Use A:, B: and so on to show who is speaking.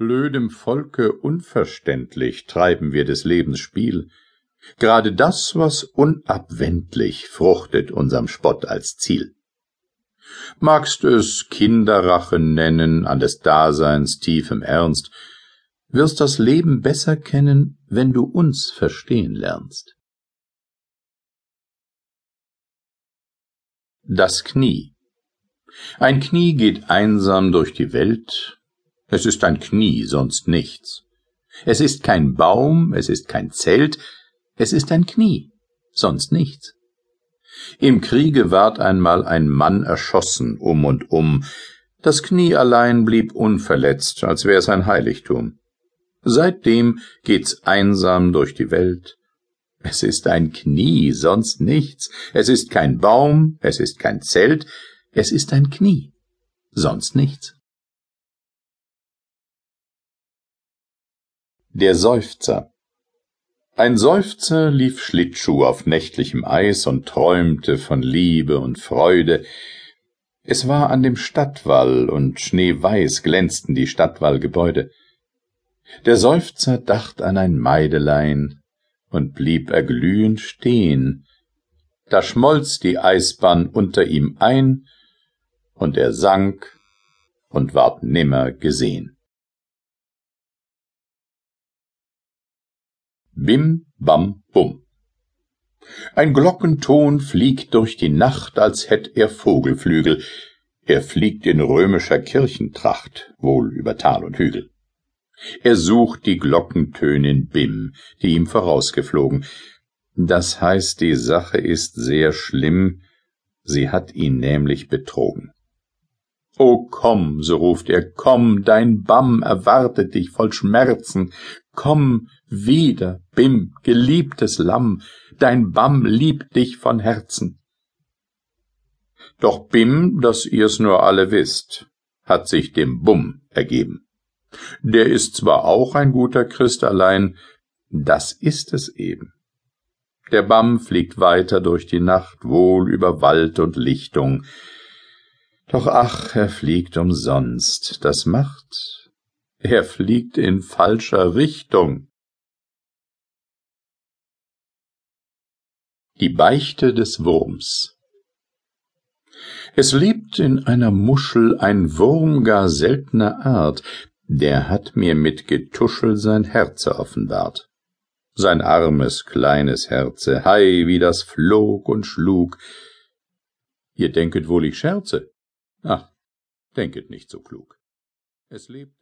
A: Blödem Volke unverständlich treiben wir des Lebens Spiel. Gerade das, was unabwendlich fruchtet unserm Spott als Ziel. Magst es Kinderrache nennen an des Daseins tiefem Ernst, wirst das Leben besser kennen, wenn du uns verstehen lernst. Das Knie Ein Knie geht einsam durch die Welt, es ist ein Knie, sonst nichts. Es ist kein Baum, es ist kein Zelt, es ist ein Knie, sonst nichts. Im Kriege ward einmal ein Mann erschossen um und um, das Knie allein blieb unverletzt, als wär's ein Heiligtum. Seitdem geht's einsam durch die Welt. Es ist ein Knie, sonst nichts. Es ist kein Baum, es ist kein Zelt, es ist ein Knie, sonst nichts. Der Seufzer Ein Seufzer lief Schlittschuh auf nächtlichem Eis und träumte von Liebe und Freude. Es war an dem Stadtwall, und schneeweiß glänzten die Stadtwallgebäude. Der Seufzer dacht an ein Maidelein und blieb erglühend stehn. Da schmolz die Eisbahn unter ihm ein, und er sank und ward nimmer gesehn. Bim, bam, bum. Ein Glockenton fliegt durch die Nacht, als hätt er Vogelflügel. Er fliegt in römischer Kirchentracht, wohl über Tal und Hügel. Er sucht die Glockentönin Bim, die ihm vorausgeflogen. Das heißt, die Sache ist sehr schlimm, sie hat ihn nämlich betrogen. O komm, so ruft er, komm, dein Bam erwartet dich voll Schmerzen. Komm wieder, Bim, geliebtes Lamm, dein Bam liebt dich von Herzen. Doch Bim, dass ihr's nur alle wisst, hat sich dem Bum ergeben. Der ist zwar auch ein guter Christ allein, das ist es eben. Der Bam fliegt weiter durch die Nacht, wohl über Wald und Lichtung, doch ach, er fliegt umsonst, das macht, er fliegt in falscher Richtung. Die Beichte des Wurms Es lebt in einer Muschel ein Wurm gar seltner Art, der hat mir mit Getuschel sein Herze offenbart. Sein armes, kleines Herze, hei, wie das flog und schlug. Ihr denket wohl, ich scherze. Ach, denket nicht so klug. Es lebt